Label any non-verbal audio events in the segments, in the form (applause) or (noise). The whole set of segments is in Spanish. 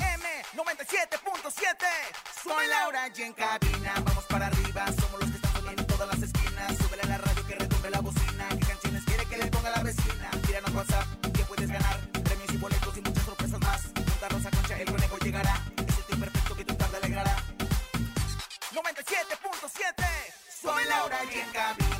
FM 97.7. Soy Laura y en cabina, vamos para arriba. Somos los que están sonando en todas las esquinas. Súbele a la radio que retumbe la bocina. ¿Qué canciones quiere que le ponga la vecina? Tíranos WhatsApp que puedes ganar premios y boletos y muchas sorpresas más. Junta Rosa Concha, el conejo llegará. Es el tiempo perfecto que tu tarde alegrará. 97.7 Soy Laura y en cabina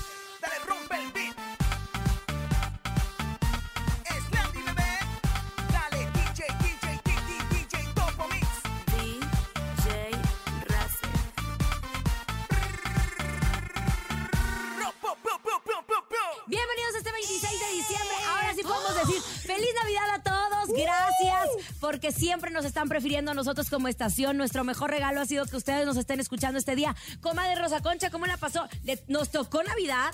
porque siempre nos están prefiriendo a nosotros como estación. Nuestro mejor regalo ha sido que ustedes nos estén escuchando este día. Comadre Rosa Concha, ¿cómo la pasó? Nos tocó Navidad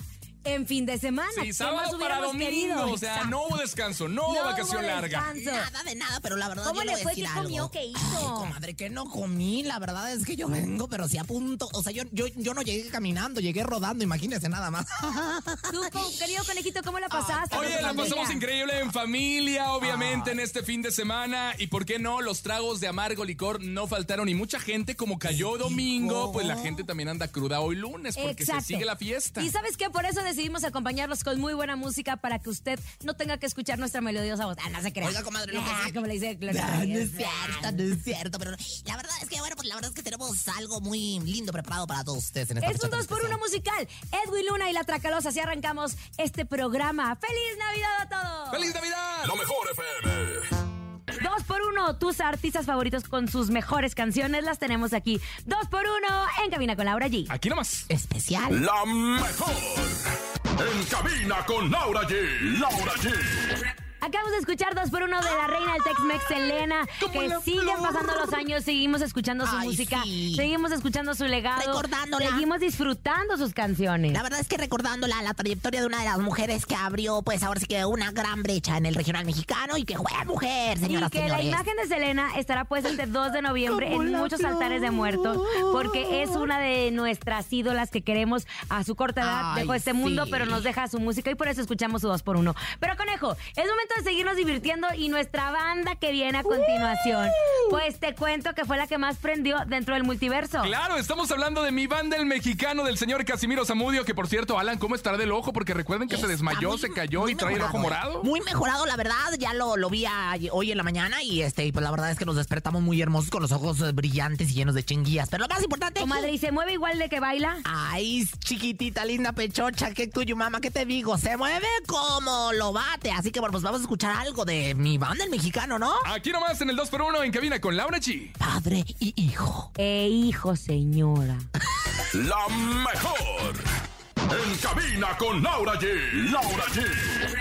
en fin de semana. Sí, ¿Qué más sábado para domingo. querido? O sea, no hubo descanso, no hubo No vacación hubo larga. descanso. Nada de nada, pero la verdad ¿Cómo le fue? ¿Qué algo. comió? ¿Qué hizo? Ay, comadre, que no comí. La verdad es que yo vengo, pero sí a punto. O sea, yo, yo, yo no llegué caminando, llegué rodando, imagínese nada más. (laughs) Tú, querido conejito, ¿cómo la pasaste? Oye, con tu la familia? pasamos increíble en familia, obviamente, en este fin de semana. Y por qué no, los tragos de amargo licor no faltaron. Y mucha gente, como cayó domingo, pues la gente también anda cruda hoy lunes, porque se sigue la fiesta. Y sabes qué, por eso decidimos acompañarlos con muy buena música para que usted no tenga que escuchar nuestra melodiosa voz. Ah, no se crea. Oiga, comadre, lo que Ah, sí- como le dice Gloria No, no es cierto, no es cierto, pero la verdad es que, bueno, pues la verdad es que tenemos algo muy lindo preparado para todos ustedes en esta Es un tan 2 por especial. 1 musical. Edwin Luna y la Tracalosa. Así arrancamos este programa. ¡Feliz Navidad a todos! ¡Feliz Navidad! Lo mejor FM. 2 por 1 tus artistas favoritos con sus mejores canciones las tenemos aquí. 2 por 1 en Cabina con Laura G. Aquí nomás. Especial. La mejor. En cabina con Laura G. Laura G. Acabamos de escuchar 2 por 1 de la reina del Tex-Mex, Selena. Que siguen pasando los años, seguimos escuchando su Ay, música, sí. seguimos escuchando su legado. Recordándola. Seguimos disfrutando sus canciones. La verdad es que recordándola la trayectoria de una de las mujeres que abrió, pues ahora sí que una gran brecha en el regional mexicano y que fue mujer, Y señoras que la imagen de Selena estará puesta este 2 de noviembre en muchos altares de muertos, porque es una de nuestras ídolas que queremos a su corta edad. Ay, dejó este mundo, pero nos deja su música y por eso escuchamos su 2 por 1 Pero conejo, es momento de seguirnos divirtiendo y nuestra banda que viene a continuación, pues te cuento que fue la que más prendió dentro del multiverso. Claro, estamos hablando de mi banda, el mexicano del señor Casimiro Zamudio, que por cierto, Alan, ¿cómo estará del ojo? Porque recuerden que se desmayó, muy- se cayó muy y trae el ojo mejorado, morado. ¿eh? Muy mejorado, la verdad. Ya lo, lo vi a- hoy en la mañana y este, y pues la verdad es que nos despertamos muy hermosos con los ojos eh, brillantes y llenos de chinguillas. Pero lo más importante. Comadre, ¿y se mueve igual de que baila? Ay, chiquitita, linda pechocha, que tuyo, mamá, ¿qué te digo? Se mueve como lo bate. Así que bueno, pues vamos a escuchar algo de mi banda, el mexicano, ¿no? Aquí nomás en el 2x1 en cabina con Laura G. Padre y hijo. Eh, hijo, señora. (laughs) La mejor. En cabina con Laura G. Laura G.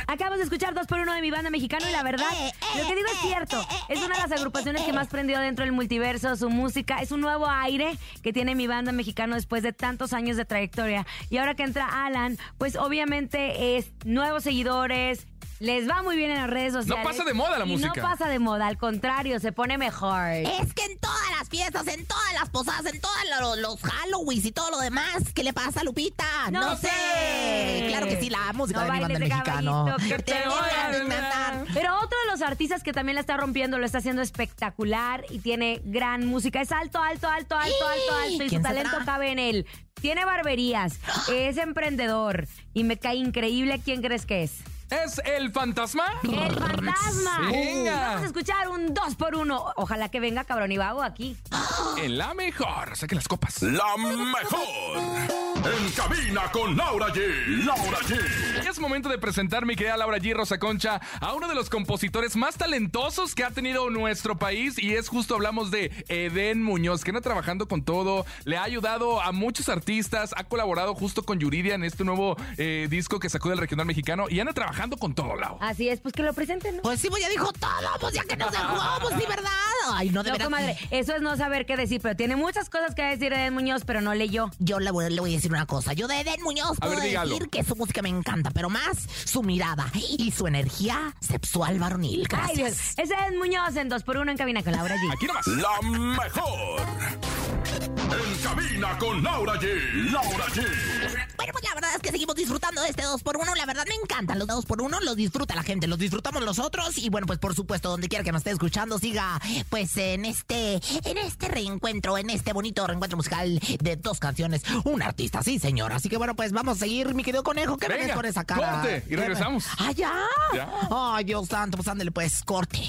Acabamos de escuchar dos por uno de mi banda mexicano y la verdad, Eh, eh, lo que digo es eh, cierto. eh, Es una de las eh, agrupaciones que eh. más prendió dentro del multiverso. Su música es un nuevo aire que tiene mi banda mexicano después de tantos años de trayectoria. Y ahora que entra Alan, pues obviamente es nuevos seguidores. Les va muy bien en las redes sociales. pasa de moda la y música. No pasa de moda, al contrario, se pone mejor. Es que en todas las fiestas, en todas las posadas, en todos los, los Halloweens y todo lo demás, ¿qué le pasa, Lupita? No sé. Claro que sí, la música No de mi banda mexicano. que te voy a a. Pero otro de los artistas que también la está rompiendo, lo está haciendo espectacular y tiene gran música. Es alto, alto, alto, alto, alto, alto. Y su ¿Quién talento será? cabe en él. Tiene barberías, (gasps) es emprendedor y me cae increíble. ¿Quién crees que es? ¿Es el fantasma? El fantasma. Venga. Vamos a escuchar un 2 por 1 Ojalá que venga cabrón y vago aquí. En la mejor. Saque las copas. La mejor. En cabina con Laura G. Laura G. Es momento de presentar, mi querida Laura G. Rosa Concha, a uno de los compositores más talentosos que ha tenido nuestro país. Y es justo, hablamos de Eden Muñoz, que anda trabajando con todo. Le ha ayudado a muchos artistas. Ha colaborado justo con Yuridia en este nuevo eh, disco que sacó del regional mexicano. Y anda trabajando con todo, Lau. Así es, pues que lo presenten, ¿no? Pues sí, pues ya dijo todo, pues ya que nos dejó, pues sí, ¿verdad? Ay, no, de No, comadre, eso es no saber qué decir, pero tiene muchas cosas que decir Eden Muñoz, pero no leyó. Yo le voy, le voy a decir una cosa. Yo de Eden Muñoz puedo ver, dígalo. decir que su música me encanta, pero más su mirada y su energía sexual varonil. Ay, Dios. Gracias. Es Eden Muñoz en 2 por 1 en cabina con Laura G. Aquí nomás. La mejor. Cabina con Laura G. Laura G. Bueno, pues la verdad es que seguimos disfrutando de este 2x1. La verdad me encantan los 2x1. Los disfruta la gente, los disfrutamos nosotros. Y bueno, pues por supuesto, donde quiera que nos esté escuchando, siga pues en este, en este reencuentro, en este bonito reencuentro musical de dos canciones. Un artista, sí, señor. Así que bueno, pues vamos a seguir, mi querido conejo. ¿Qué me Venga, ves con esa cara? corte, y regresamos. ¡Ah, ya! Ya. Ay, Dios santo, pues ándale, pues, corte.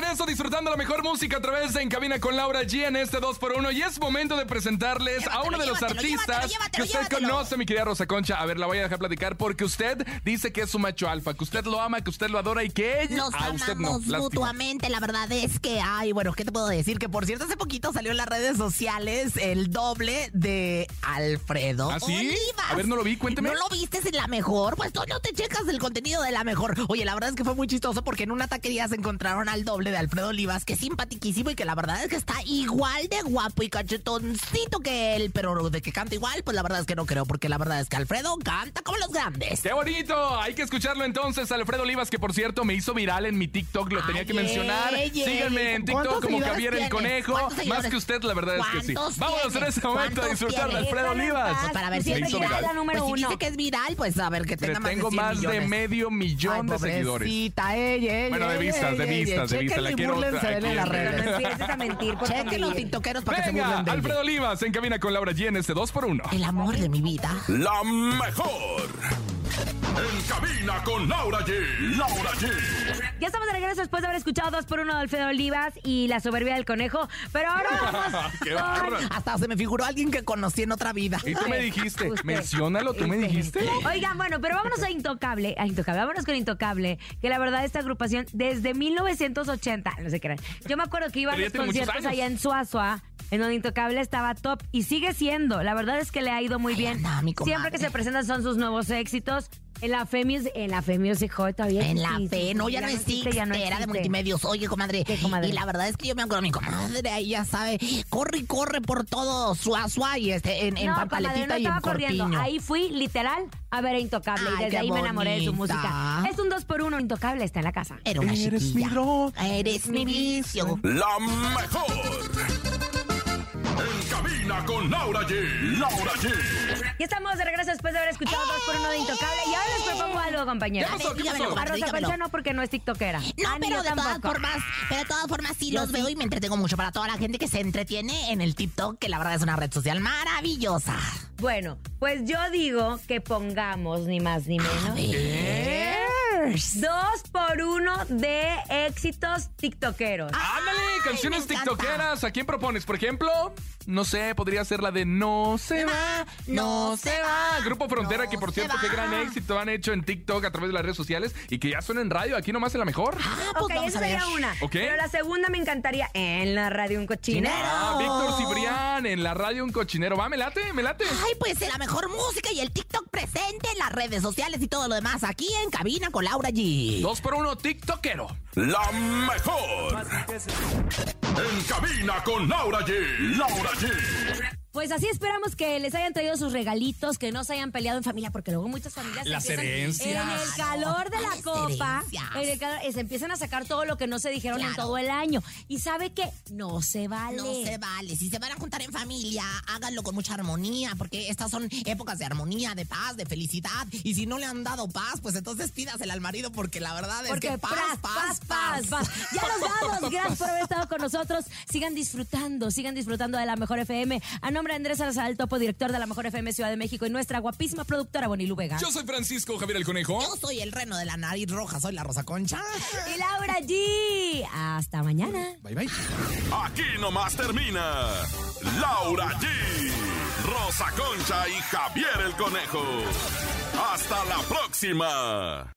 regreso disfrutando la mejor música a través de En Cabina con Laura G en este 2x1 y es momento de presentarles a uno de los artistas llévatelo, llévatelo, que usted conoce, mi querida Rosa Concha. A ver, la voy a dejar platicar porque usted dice que es su macho alfa, que usted lo ama, que usted lo adora y que ella Nos a usted no. amamos Lástima. mutuamente. La verdad es que, ay, bueno, ¿qué te puedo decir? Que por cierto, hace poquito salió en las redes sociales el doble de Alfredo. ¿Ah, sí? Olivas. A ver, no lo vi, cuénteme. ¿No lo viste en la mejor? Pues tú no te checas el contenido de la mejor. Oye, la verdad es que fue muy chistoso porque en una taquería se encontraron al doble de Alfredo Olivas, que es simpatiquísimo y que la verdad es que está igual de guapo y cachetoncito que él, pero de que canta igual, pues la verdad es que no creo, porque la verdad es que Alfredo canta como los grandes. ¡Qué bonito! Hay que escucharlo entonces, Alfredo Olivas, que por cierto me hizo viral en mi TikTok, lo tenía que mencionar. ey. Síganme en TikTok ¿Cuántos como Javier el tienes? Conejo. ¿Cuántos Más que usted, la verdad es que sí. ¿Cuántos Vámonos en tienes? este momento a ¿Cuántos disfrutar de tienes? Alfredo Olivas. Para ver si Siempre hizo viral. la número pues si uno. dice que es viral, pues a ver que Le tenga más tengo de 100 más de medio millón de seguidores. pobrecita, ey, ey, Bueno, de vistas, ey, de ey, vistas, de ey, vistas. La quiero otra- de él en las Pero no redes. empieces a mentir por Chequen los tiktokeros para que se Venga, burlen de Alfredo. Olivas en cabina con Laura G en este 2x1. El amor de mi vida. La mejor. En cabina con Laura G. Laura G. Ya estamos de regreso después de haber escuchado 2 por 1 de Alfredo Olivas y la soberbia del conejo. Pero ahora (laughs) vamos ¡Qué con- bárbaro! Hasta se me figuró alguien que conocí en otra vida. Y tú me dijiste, usted, menciónalo, tú me dijiste. Oigan, bueno, pero vámonos a Intocable. A Intocable, vámonos con Intocable. Que la verdad, esta agrupación desde 1980, no sé qué era. Yo me acuerdo que iba a Pero ya los tiene muchos conciertos años. allá en Suazua, en donde Intocable estaba top y sigue siendo. La verdad es que le ha ido muy Ay, bien. anda, mi comadre. Siempre que se presentan son sus nuevos éxitos. En la Fe Music, en la Fe Music Hall todavía En la fe, no, ya, no existe, ya no existe, era de multimedios. Oye, comadre. ¿Qué, comadre? Y la verdad es que yo me acuerdo, mi comadre, ahí ya sabe, corre y corre por todo Suazua y este, en, en no, comadre, no y en estaba corriendo. Corpiño. Ahí fui literal a ver a Intocable y desde ahí me enamoré de su música. Es un 2 por 1 Intocable está en la casa. Era una Eres mi droga. Eres mi vicio. La mejor. En cabina con Laura G. Laura G. Ya estamos de regreso después de haber escuchado 2 por 1 de Intocable. Y ahora les propongo algo, compañeros. ¿Qué pasó? ¿Qué Dígamelo, pasó? A Rosa. Concha no, porque no es tiktokera. No, Ah, pero de todas formas, pero de todas formas sí Yo los sí. veo y me entretengo mucho para toda la gente que se entretiene en el TikTok, que la verdad es una red social maravillosa. Bueno, pues yo digo que pongamos ni más ni menos. Dos por uno de éxitos tiktokeros. Ándale, canciones tiktokeras. ¿A quién propones? Por ejemplo, no sé, podría ser la de No se va, no se va. Grupo Frontera, no que por cierto, qué gran éxito han hecho en TikTok a través de las redes sociales y que ya suena en radio. Aquí nomás en la mejor. Ah, pues ok, vamos esa a ver. sería una. Ok. Pero la segunda me encantaría en la radio un cochinero. Ah, Víctor Cibrián en la radio Un Cochinero. Va, me late, me late. Ay, pues la mejor música y el TikTok presente en las redes sociales y todo lo demás aquí en cabina con Laura G. Dos por uno, TikTokero. La mejor. En cabina con Laura G. Laura Party! Pues así esperamos que les hayan traído sus regalitos, que no se hayan peleado en familia, porque luego muchas familias Las empiezan- herencias. en el calor de la Las copa, herencias. en el calor- eh, se empiezan a sacar todo lo que no se dijeron en todo el año. Y sabe que no se vale. No se vale. Si se van a juntar en familia, háganlo con mucha armonía, porque estas son épocas de armonía, de paz, de felicidad. Y si no le han dado paz, pues entonces pídasela al marido, porque la verdad es Porque que paz, paz, paz, paz, paz. Ya nos vamos. Gracias por haber estado con nosotros. Sigan disfrutando, sigan disfrutando de la Mejor FM. A nombre de Andrés Salazar, el topo director de la Mejor FM Ciudad de México y nuestra guapísima productora Bonilú Vega. Yo soy Francisco Javier el Conejo. Yo soy el reno de la nariz roja, soy la Rosa Concha. Y Laura G. Hasta mañana. Bye bye. Aquí nomás termina Laura G, Rosa Concha y Javier el Conejo. Hasta la próxima.